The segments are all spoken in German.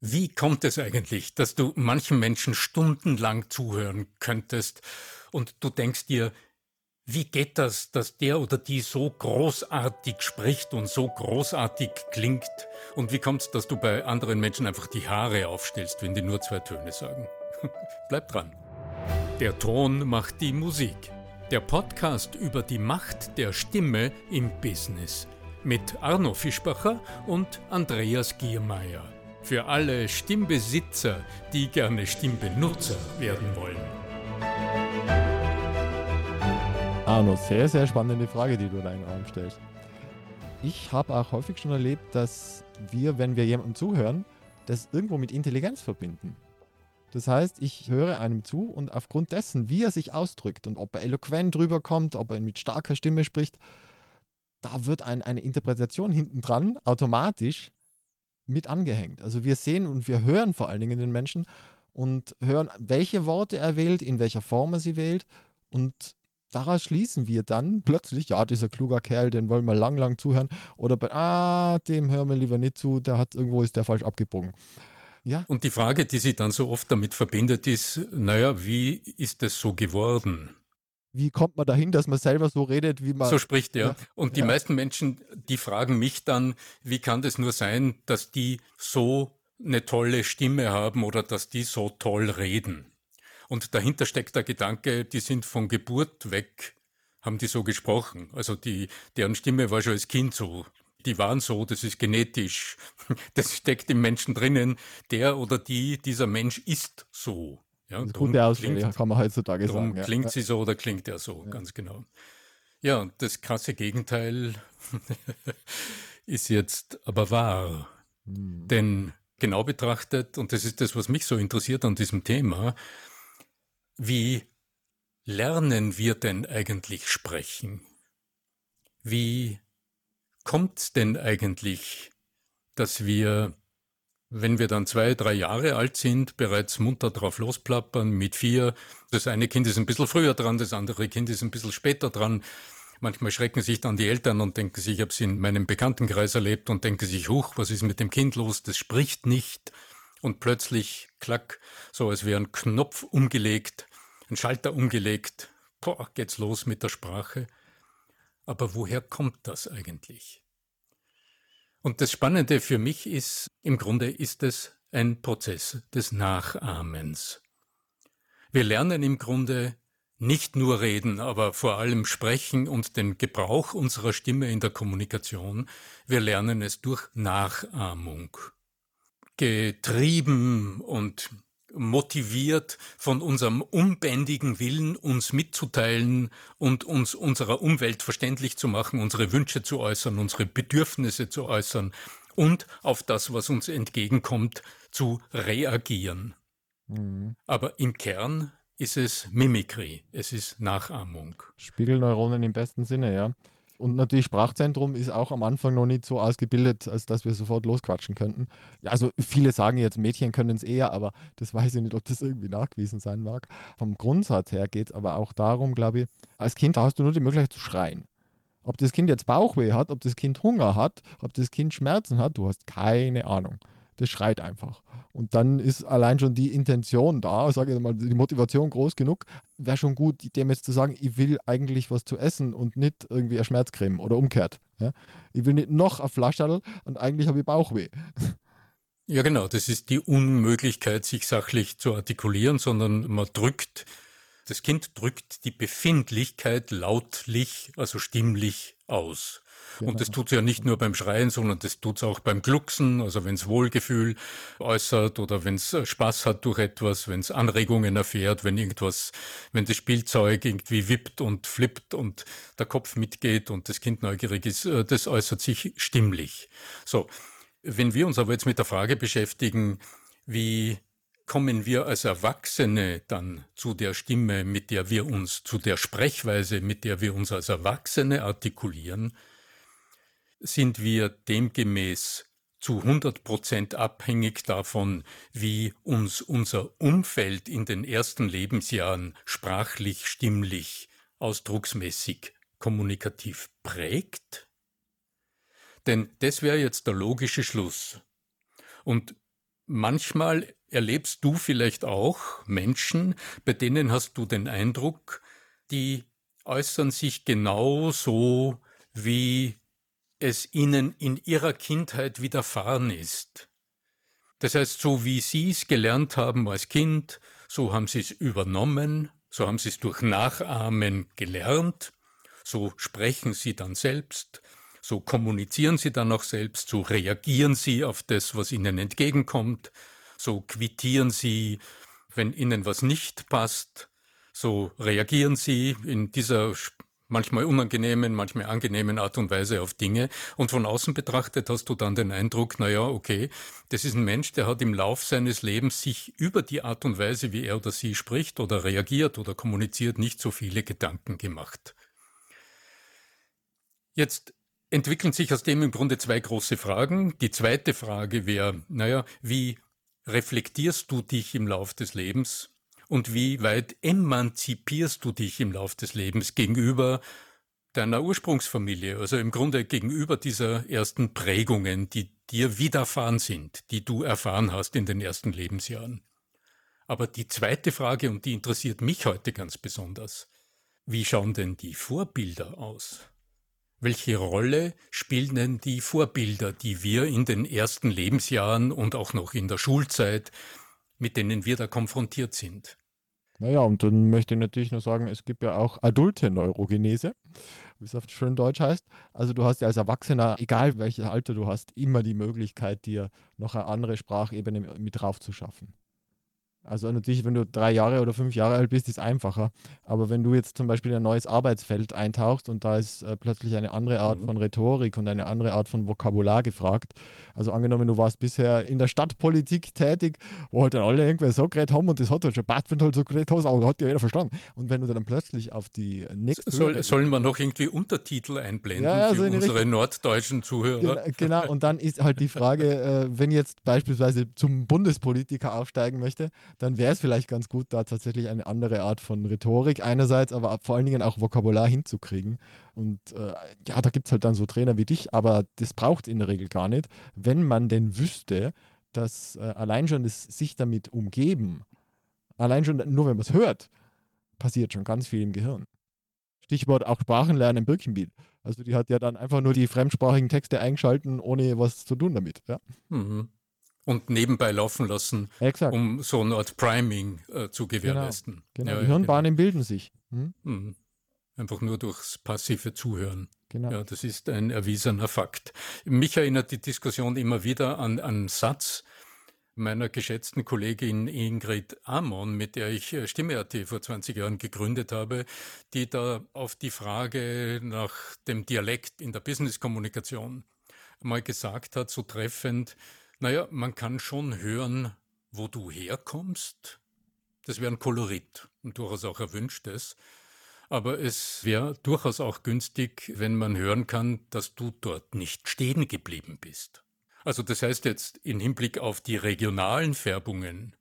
Wie kommt es eigentlich, dass du manchen Menschen stundenlang zuhören könntest und du denkst dir, wie geht das, dass der oder die so großartig spricht und so großartig klingt? Und wie kommt es, dass du bei anderen Menschen einfach die Haare aufstellst, wenn die nur zwei Töne sagen? Bleib dran. Der Ton macht die Musik. Der Podcast über die Macht der Stimme im Business. Mit Arno Fischbacher und Andreas Giermeier. Für alle Stimmbesitzer, die gerne Stimmbenutzer werden wollen. Arno, sehr, sehr spannende Frage, die du da in den Raum stellst. Ich habe auch häufig schon erlebt, dass wir, wenn wir jemandem zuhören, das irgendwo mit Intelligenz verbinden. Das heißt, ich höre einem zu und aufgrund dessen, wie er sich ausdrückt und ob er eloquent rüberkommt, ob er mit starker Stimme spricht, da wird ein, eine Interpretation hinten dran automatisch mit angehängt. Also wir sehen und wir hören vor allen Dingen den Menschen und hören, welche Worte er wählt, in welcher Form er sie wählt und daraus schließen wir dann plötzlich, ja, dieser kluger Kerl, den wollen wir lang, lang zuhören oder bei, ah, dem hören wir lieber nicht zu, der hat irgendwo ist der falsch abgebogen. Ja. Und die Frage, die sich dann so oft damit verbindet, ist, naja, wie ist es so geworden? Wie kommt man dahin, dass man selber so redet, wie man. So spricht er. Ja. Und die ja. meisten Menschen, die fragen mich dann, wie kann das nur sein, dass die so eine tolle Stimme haben oder dass die so toll reden? Und dahinter steckt der Gedanke, die sind von Geburt weg, haben die so gesprochen. Also die, deren Stimme war schon als Kind so. Die waren so, das ist genetisch. Das steckt im Menschen drinnen. Der oder die, dieser Mensch ist so. Ja, das gute Auswahl, kann man heutzutage sagen. Ja. Klingt sie so oder klingt er so, ja. ganz genau. Ja, und das krasse Gegenteil ist jetzt aber wahr. Hm. Denn genau betrachtet, und das ist das, was mich so interessiert an diesem Thema, wie lernen wir denn eigentlich sprechen? Wie kommt es denn eigentlich, dass wir wenn wir dann zwei, drei Jahre alt sind, bereits munter drauf losplappern, mit vier, das eine Kind ist ein bisschen früher dran, das andere Kind ist ein bisschen später dran. Manchmal schrecken sich dann die Eltern und denken sich, ich habe es in meinem Bekanntenkreis erlebt und denken sich, huch, was ist mit dem Kind los? Das spricht nicht. Und plötzlich, klack, so als wäre ein Knopf umgelegt, ein Schalter umgelegt. Boah, geht's los mit der Sprache. Aber woher kommt das eigentlich? Und das Spannende für mich ist, im Grunde ist es ein Prozess des Nachahmens. Wir lernen im Grunde nicht nur reden, aber vor allem sprechen und den Gebrauch unserer Stimme in der Kommunikation. Wir lernen es durch Nachahmung. Getrieben und motiviert von unserem unbändigen Willen, uns mitzuteilen und uns unserer Umwelt verständlich zu machen, unsere Wünsche zu äußern, unsere Bedürfnisse zu äußern und auf das, was uns entgegenkommt, zu reagieren. Mhm. Aber im Kern ist es Mimikry, es ist Nachahmung. Spiegelneuronen im besten Sinne, ja. Und natürlich Sprachzentrum ist auch am Anfang noch nicht so ausgebildet, als dass wir sofort losquatschen könnten. Also viele sagen jetzt, Mädchen können es eher, aber das weiß ich nicht, ob das irgendwie nachgewiesen sein mag. Vom Grundsatz her geht es aber auch darum, glaube ich, als Kind hast du nur die Möglichkeit zu schreien. Ob das Kind jetzt Bauchweh hat, ob das Kind Hunger hat, ob das Kind Schmerzen hat, du hast keine Ahnung das schreit einfach. Und dann ist allein schon die Intention da, sage ich mal, die Motivation groß genug, wäre schon gut, dem jetzt zu sagen, ich will eigentlich was zu essen und nicht irgendwie eine Schmerzcreme oder umgekehrt. Ja? Ich will nicht noch ein Flascherl und eigentlich habe ich Bauchweh. Ja, genau. Das ist die Unmöglichkeit, sich sachlich zu artikulieren, sondern man drückt, das Kind drückt die Befindlichkeit lautlich, also stimmlich aus. Und das tut es ja nicht nur beim Schreien, sondern das tut es auch beim Glucksen, also wenn es Wohlgefühl äußert oder wenn es Spaß hat durch etwas, wenn es Anregungen erfährt, wenn irgendwas, wenn das Spielzeug irgendwie wippt und flippt und der Kopf mitgeht und das Kind neugierig ist, äh, das äußert sich stimmlich. So, wenn wir uns aber jetzt mit der Frage beschäftigen, wie kommen wir als Erwachsene dann zu der Stimme, mit der wir uns, zu der Sprechweise, mit der wir uns als Erwachsene artikulieren, sind wir demgemäß zu 100 Prozent abhängig davon, wie uns unser Umfeld in den ersten Lebensjahren sprachlich, stimmlich, ausdrucksmäßig, kommunikativ prägt? Denn das wäre jetzt der logische Schluss. Und manchmal erlebst du vielleicht auch Menschen, bei denen hast du den Eindruck, die äußern sich genauso, wie es ihnen in ihrer Kindheit widerfahren ist. Das heißt, so wie sie es gelernt haben als Kind, so haben sie es übernommen, so haben sie es durch Nachahmen gelernt, so sprechen sie dann selbst, so kommunizieren sie dann auch selbst, so reagieren sie auf das, was ihnen entgegenkommt, so quittieren sie, wenn ihnen was nicht passt, so reagieren sie in dieser manchmal unangenehmen, manchmal angenehmen Art und Weise auf Dinge. Und von außen betrachtet hast du dann den Eindruck, naja, okay, das ist ein Mensch, der hat im Lauf seines Lebens sich über die Art und Weise, wie er oder sie spricht oder reagiert oder kommuniziert, nicht so viele Gedanken gemacht. Jetzt entwickeln sich aus dem im Grunde zwei große Fragen. Die zweite Frage wäre, naja, wie reflektierst du dich im Lauf des Lebens und wie weit emanzipierst du dich im Lauf des Lebens gegenüber deiner Ursprungsfamilie, also im Grunde gegenüber dieser ersten Prägungen, die dir widerfahren sind, die du erfahren hast in den ersten Lebensjahren. Aber die zweite Frage, und die interessiert mich heute ganz besonders, wie schauen denn die Vorbilder aus? Welche Rolle spielen denn die Vorbilder, die wir in den ersten Lebensjahren und auch noch in der Schulzeit mit denen wir da konfrontiert sind. Naja, und dann möchte ich natürlich noch sagen, es gibt ja auch adulte Neurogenese, wie es auf schön Deutsch heißt. Also du hast ja als Erwachsener, egal welches Alter du hast, immer die Möglichkeit, dir noch eine andere Sprachebene mit drauf zu schaffen. Also natürlich, wenn du drei Jahre oder fünf Jahre alt bist, ist es einfacher. Aber wenn du jetzt zum Beispiel in ein neues Arbeitsfeld eintauchst und da ist äh, plötzlich eine andere Art mhm. von Rhetorik und eine andere Art von Vokabular gefragt. Also angenommen, du warst bisher in der Stadtpolitik tätig, wo halt dann alle irgendwer so geredet haben und das hat halt schon du halt so geredet hast, aber hat ja jeder verstanden. Und wenn du dann plötzlich auf die nächste... Soll, sollen wir noch irgendwie Untertitel einblenden ja, also für unsere Richtung, norddeutschen Zuhörer? Genau, und dann ist halt die Frage, äh, wenn jetzt beispielsweise zum Bundespolitiker aufsteigen möchte, dann wäre es vielleicht ganz gut, da tatsächlich eine andere Art von Rhetorik einerseits, aber vor allen Dingen auch Vokabular hinzukriegen. Und äh, ja, da gibt es halt dann so Trainer wie dich, aber das braucht in der Regel gar nicht, wenn man denn wüsste, dass äh, allein schon das sich damit umgeben, allein schon nur wenn man es hört, passiert schon ganz viel im Gehirn. Stichwort auch Sprachenlernen im Birkenbiel. Also die hat ja dann einfach nur die fremdsprachigen Texte eingeschalten, ohne was zu tun damit. Ja? Mhm und nebenbei laufen lassen, Exakt. um so eine Art Priming äh, zu gewährleisten. Genau, genau. Ja, die Hirnbahnen genau. bilden sich. Hm? Mhm. Einfach nur durchs passive Zuhören. Genau. Ja, das ist ein erwiesener Fakt. Mich erinnert die Diskussion immer wieder an einen Satz meiner geschätzten Kollegin Ingrid Amon, mit der ich äh, Stimme.at vor 20 Jahren gegründet habe, die da auf die Frage nach dem Dialekt in der Business-Kommunikation mal gesagt hat, so treffend, naja, man kann schon hören, wo du herkommst. Das wäre ein Kolorit und durchaus auch erwünschtes. Aber es wäre durchaus auch günstig, wenn man hören kann, dass du dort nicht stehen geblieben bist. Also das heißt jetzt im Hinblick auf die regionalen Färbungen.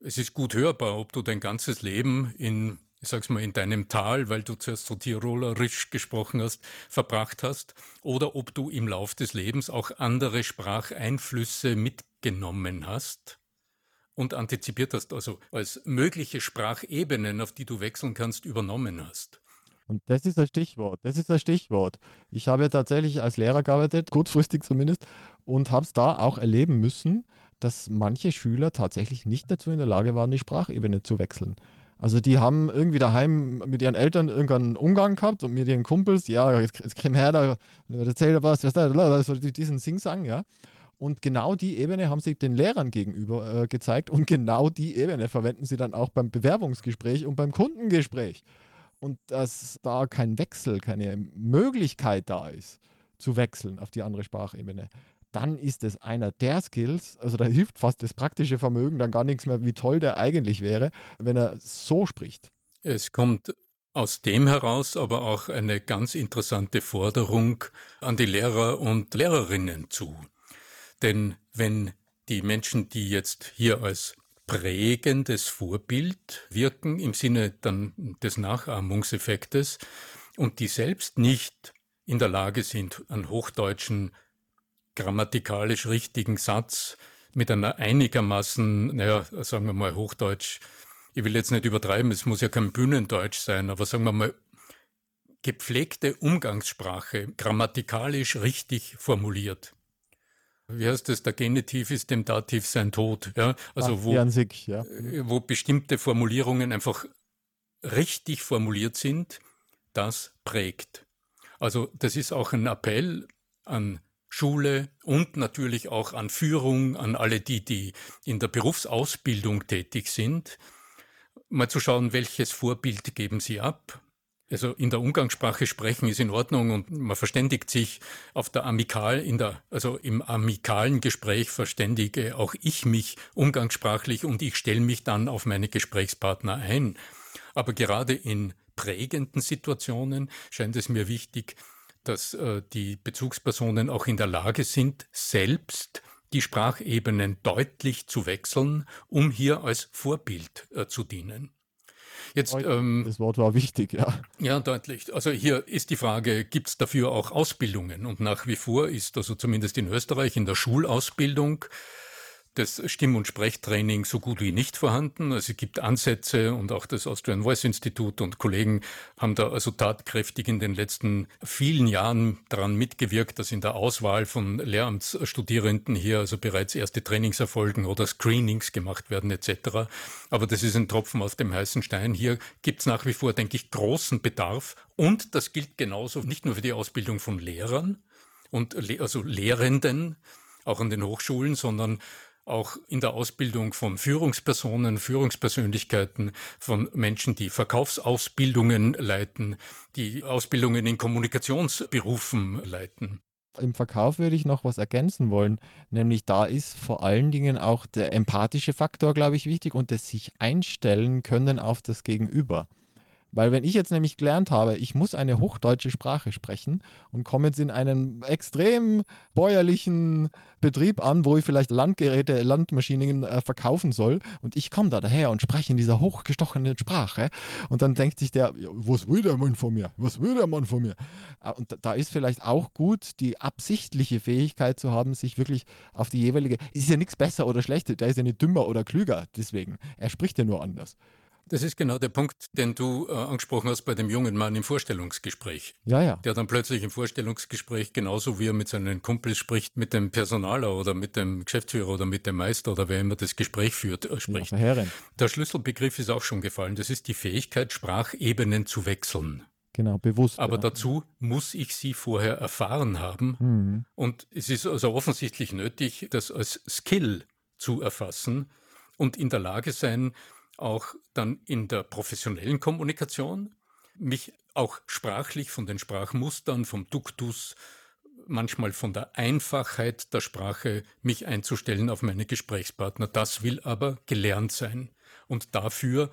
Es ist gut hörbar, ob du dein ganzes Leben in ich sag's mal, in deinem Tal, weil du zuerst so tirolerisch gesprochen hast, verbracht hast, oder ob du im Lauf des Lebens auch andere Spracheinflüsse mitgenommen hast und antizipiert hast, also als mögliche Sprachebenen, auf die du wechseln kannst, übernommen hast. Und das ist das Stichwort. Das ist das Stichwort. Ich habe tatsächlich als Lehrer gearbeitet, kurzfristig zumindest, und habe es da auch erleben müssen, dass manche Schüler tatsächlich nicht dazu in der Lage waren, die Sprachebene zu wechseln. Also die haben irgendwie daheim mit ihren Eltern irgendeinen Umgang gehabt und mit ihren Kumpels, ja, jetzt, jetzt komm her, da erzähl was, was also diesen Sing-Sang, ja. Und genau die Ebene haben sie den Lehrern gegenüber äh, gezeigt und genau die Ebene verwenden sie dann auch beim Bewerbungsgespräch und beim Kundengespräch. Und dass da kein Wechsel, keine Möglichkeit da ist, zu wechseln auf die andere Sprachebene, dann ist es einer der Skills, also da hilft fast das praktische Vermögen dann gar nichts mehr, wie toll der eigentlich wäre, wenn er so spricht. Es kommt aus dem heraus aber auch eine ganz interessante Forderung an die Lehrer und Lehrerinnen zu. Denn wenn die Menschen, die jetzt hier als prägendes Vorbild wirken, im Sinne dann des Nachahmungseffektes, und die selbst nicht in der Lage sind, an hochdeutschen grammatikalisch richtigen Satz mit einer einigermaßen, naja, sagen wir mal Hochdeutsch, ich will jetzt nicht übertreiben, es muss ja kein Bühnendeutsch sein, aber sagen wir mal gepflegte Umgangssprache, grammatikalisch richtig formuliert. Wie heißt das? Der Genitiv ist dem Dativ sein Tod. Ja? Also Ach, wo, sich, ja. Äh, wo bestimmte Formulierungen einfach richtig formuliert sind, das prägt. Also das ist auch ein Appell an Schule und natürlich auch an Führung, an alle die, die in der Berufsausbildung tätig sind, mal zu schauen, welches Vorbild geben sie ab. Also in der Umgangssprache sprechen ist in Ordnung und man verständigt sich auf der Amikal, in der, also im amikalen Gespräch verständige auch ich mich umgangssprachlich und ich stelle mich dann auf meine Gesprächspartner ein. Aber gerade in prägenden Situationen scheint es mir wichtig, dass äh, die Bezugspersonen auch in der Lage sind, selbst die Sprachebenen deutlich zu wechseln, um hier als Vorbild äh, zu dienen. Jetzt, ähm, das Wort war wichtig, ja. Ja, deutlich. Also hier ist die Frage, gibt es dafür auch Ausbildungen? Und nach wie vor ist also zumindest in Österreich in der Schulausbildung das Stimm- und Sprechtraining so gut wie nicht vorhanden. Also es gibt Ansätze und auch das Austrian Voice Institute und Kollegen haben da also tatkräftig in den letzten vielen Jahren daran mitgewirkt, dass in der Auswahl von Lehramtsstudierenden hier also bereits erste Trainings erfolgen oder Screenings gemacht werden etc. Aber das ist ein Tropfen auf dem heißen Stein. Hier gibt es nach wie vor, denke ich, großen Bedarf und das gilt genauso nicht nur für die Ausbildung von Lehrern und also Lehrenden, auch an den Hochschulen, sondern auch in der Ausbildung von Führungspersonen, Führungspersönlichkeiten, von Menschen, die Verkaufsausbildungen leiten, die Ausbildungen in Kommunikationsberufen leiten. Im Verkauf würde ich noch was ergänzen wollen, nämlich da ist vor allen Dingen auch der empathische Faktor, glaube ich, wichtig und das sich einstellen können auf das Gegenüber. Weil wenn ich jetzt nämlich gelernt habe, ich muss eine hochdeutsche Sprache sprechen und komme jetzt in einen extrem bäuerlichen Betrieb an, wo ich vielleicht Landgeräte, Landmaschinen äh, verkaufen soll und ich komme da daher und spreche in dieser hochgestochenen Sprache und dann denkt sich der, was will der Mann von mir? Was will der Mann von mir? Ah, und da ist vielleicht auch gut, die absichtliche Fähigkeit zu haben, sich wirklich auf die jeweilige, ist ja nichts besser oder schlechter, der ist ja nicht dümmer oder klüger deswegen, er spricht ja nur anders. Das ist genau der Punkt, den du äh, angesprochen hast bei dem jungen Mann im Vorstellungsgespräch. Ja, ja. Der dann plötzlich im Vorstellungsgespräch, genauso wie er mit seinen Kumpels spricht, mit dem Personaler oder mit dem Geschäftsführer oder mit dem Meister oder wer immer das Gespräch führt, äh, spricht. Ja, der Schlüsselbegriff ist auch schon gefallen. Das ist die Fähigkeit, Sprachebenen zu wechseln. Genau, bewusst. Aber ja. dazu muss ich sie vorher erfahren haben. Mhm. Und es ist also offensichtlich nötig, das als Skill zu erfassen und in der Lage sein, auch dann in der professionellen Kommunikation, mich auch sprachlich von den Sprachmustern, vom Duktus, manchmal von der Einfachheit der Sprache, mich einzustellen auf meine Gesprächspartner. Das will aber gelernt sein. Und dafür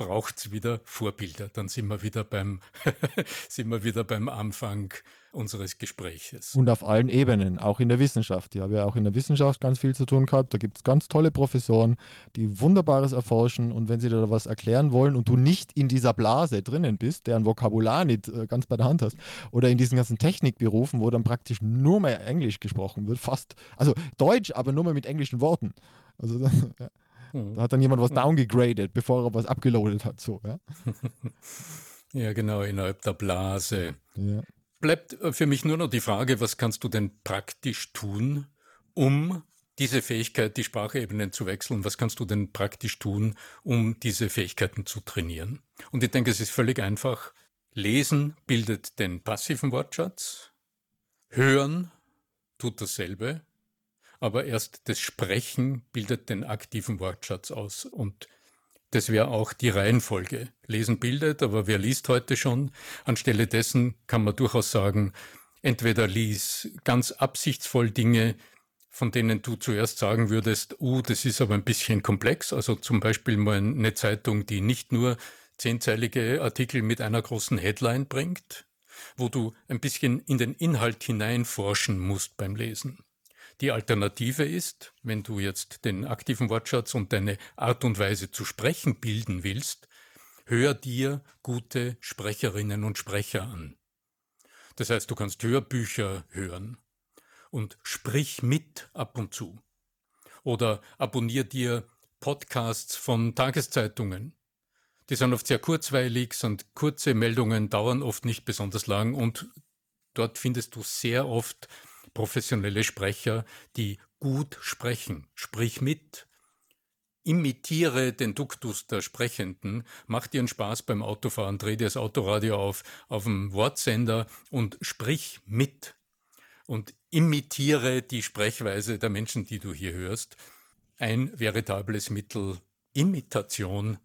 braucht es wieder Vorbilder. Dann sind wir wieder beim, sind wir wieder beim Anfang unseres Gespräches. Und auf allen Ebenen, auch in der Wissenschaft. Ich habe ja auch in der Wissenschaft ganz viel zu tun gehabt. Da gibt es ganz tolle Professoren, die Wunderbares erforschen. Und wenn sie dir da was erklären wollen und du nicht in dieser Blase drinnen bist, deren Vokabular nicht äh, ganz bei der Hand hast, oder in diesen ganzen Technikberufen, wo dann praktisch nur mehr Englisch gesprochen wird, fast, also Deutsch, aber nur mehr mit englischen Worten. Also, ja. Hm. Da hat dann jemand was downgegradet, bevor er was abgeloadet hat. So, ja? ja, genau, innerhalb der Blase. Ja bleibt äh, für mich nur noch die Frage, was kannst du denn praktisch tun, um diese Fähigkeit, die Sprachebenen zu wechseln, was kannst du denn praktisch tun, um diese Fähigkeiten zu trainieren? Und ich denke, es ist völlig einfach. Lesen bildet den passiven Wortschatz, Hören tut dasselbe, aber erst das Sprechen bildet den aktiven Wortschatz aus. Und das wäre auch die Reihenfolge. Lesen bildet, aber wer liest heute schon? Anstelle dessen kann man durchaus sagen, entweder lies ganz absichtsvoll Dinge, von denen du zuerst sagen würdest, uh, das ist aber ein bisschen komplex. Also zum Beispiel mal eine Zeitung, die nicht nur zehnteilige Artikel mit einer großen Headline bringt, wo du ein bisschen in den Inhalt hineinforschen musst beim Lesen. Die Alternative ist, wenn du jetzt den aktiven Wortschatz und deine Art und Weise zu sprechen bilden willst, hör dir gute Sprecherinnen und Sprecher an. Das heißt, du kannst Hörbücher hören und sprich mit ab und zu. Oder abonnier dir Podcasts von Tageszeitungen. Die sind oft sehr kurzweilig, sind kurze Meldungen, dauern oft nicht besonders lang und dort findest du sehr oft professionelle Sprecher, die gut sprechen. Sprich mit, imitiere den Duktus der Sprechenden, mach dir einen Spaß beim Autofahren, dreh dir das Autoradio auf, auf dem Wortsender und sprich mit und imitiere die Sprechweise der Menschen, die du hier hörst. Ein veritables Mittel Imitation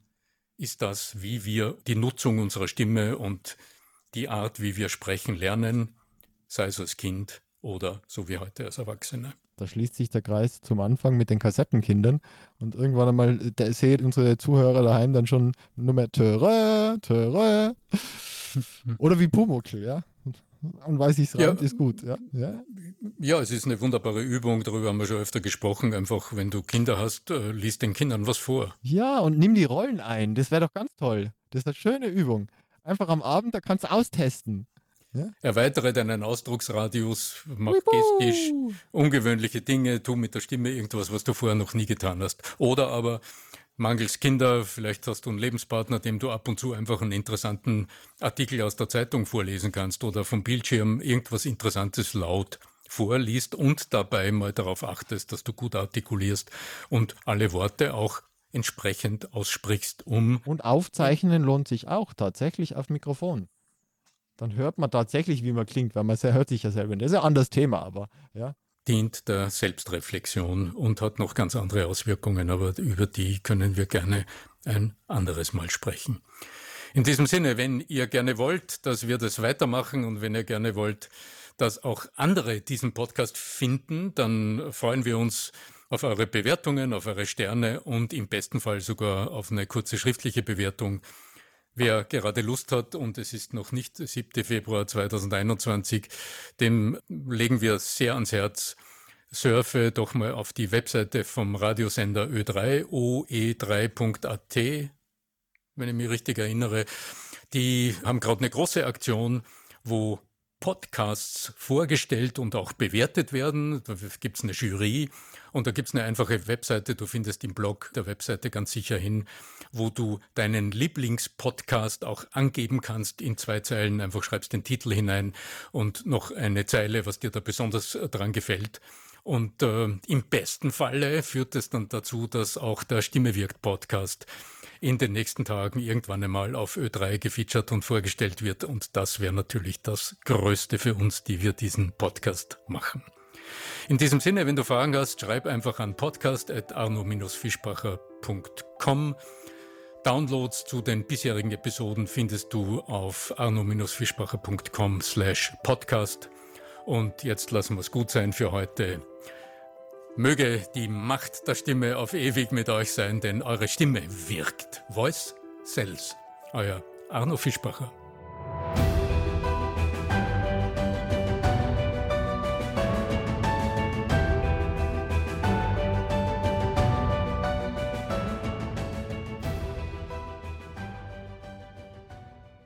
ist das, wie wir die Nutzung unserer Stimme und die Art, wie wir sprechen, lernen, sei es als Kind oder so wie heute als Erwachsene. Da schließt sich der Kreis zum Anfang mit den Kassettenkindern und irgendwann einmal der seht unsere Zuhörer daheim dann schon nur mehr Töre, Töre. Oder wie Pumuckl, ja. Und weiß ich es ja. ist gut, ja. ja. Ja, es ist eine wunderbare Übung, darüber haben wir schon öfter gesprochen. Einfach, wenn du Kinder hast, äh, liest den Kindern was vor. Ja, und nimm die Rollen ein. Das wäre doch ganz toll. Das ist eine schöne Übung. Einfach am Abend, da kannst du austesten. Ja? Erweitere deinen Ausdrucksradius, mach gestisch ungewöhnliche Dinge, tu mit der Stimme irgendwas, was du vorher noch nie getan hast. Oder aber mangels Kinder, vielleicht hast du einen Lebenspartner, dem du ab und zu einfach einen interessanten Artikel aus der Zeitung vorlesen kannst oder vom Bildschirm irgendwas Interessantes laut vorliest und dabei mal darauf achtest, dass du gut artikulierst und alle Worte auch entsprechend aussprichst, um. Und aufzeichnen lohnt sich auch tatsächlich auf Mikrofon dann hört man tatsächlich, wie man klingt, weil man hört sich ja selber. Das ist ein anderes Thema, aber ja. Dient der Selbstreflexion und hat noch ganz andere Auswirkungen, aber über die können wir gerne ein anderes Mal sprechen. In diesem Sinne, wenn ihr gerne wollt, dass wir das weitermachen und wenn ihr gerne wollt, dass auch andere diesen Podcast finden, dann freuen wir uns auf eure Bewertungen, auf eure Sterne und im besten Fall sogar auf eine kurze schriftliche Bewertung Wer gerade Lust hat und es ist noch nicht 7. Februar 2021, dem legen wir sehr ans Herz. Surfe doch mal auf die Webseite vom Radiosender Ö3, oe3.at, wenn ich mich richtig erinnere. Die haben gerade eine große Aktion, wo Podcasts vorgestellt und auch bewertet werden. Da gibt es eine Jury und da gibt es eine einfache Webseite. Du findest im Blog der Webseite ganz sicher hin, wo du deinen Lieblingspodcast auch angeben kannst in zwei Zeilen. Einfach schreibst den Titel hinein und noch eine Zeile, was dir da besonders dran gefällt. Und äh, im besten Falle führt es dann dazu, dass auch der Stimme wirkt Podcast in den nächsten Tagen irgendwann einmal auf Ö3 gefeatured und vorgestellt wird. Und das wäre natürlich das Größte für uns, die wir diesen Podcast machen. In diesem Sinne, wenn du Fragen hast, schreib einfach an podcast.arno-fischbacher.com. Downloads zu den bisherigen Episoden findest du auf arno-fischbacher.com slash podcast. Und jetzt lassen wir es gut sein für heute. Möge die Macht der Stimme auf ewig mit euch sein, denn eure Stimme wirkt. Voice sells. Euer Arno Fischbacher.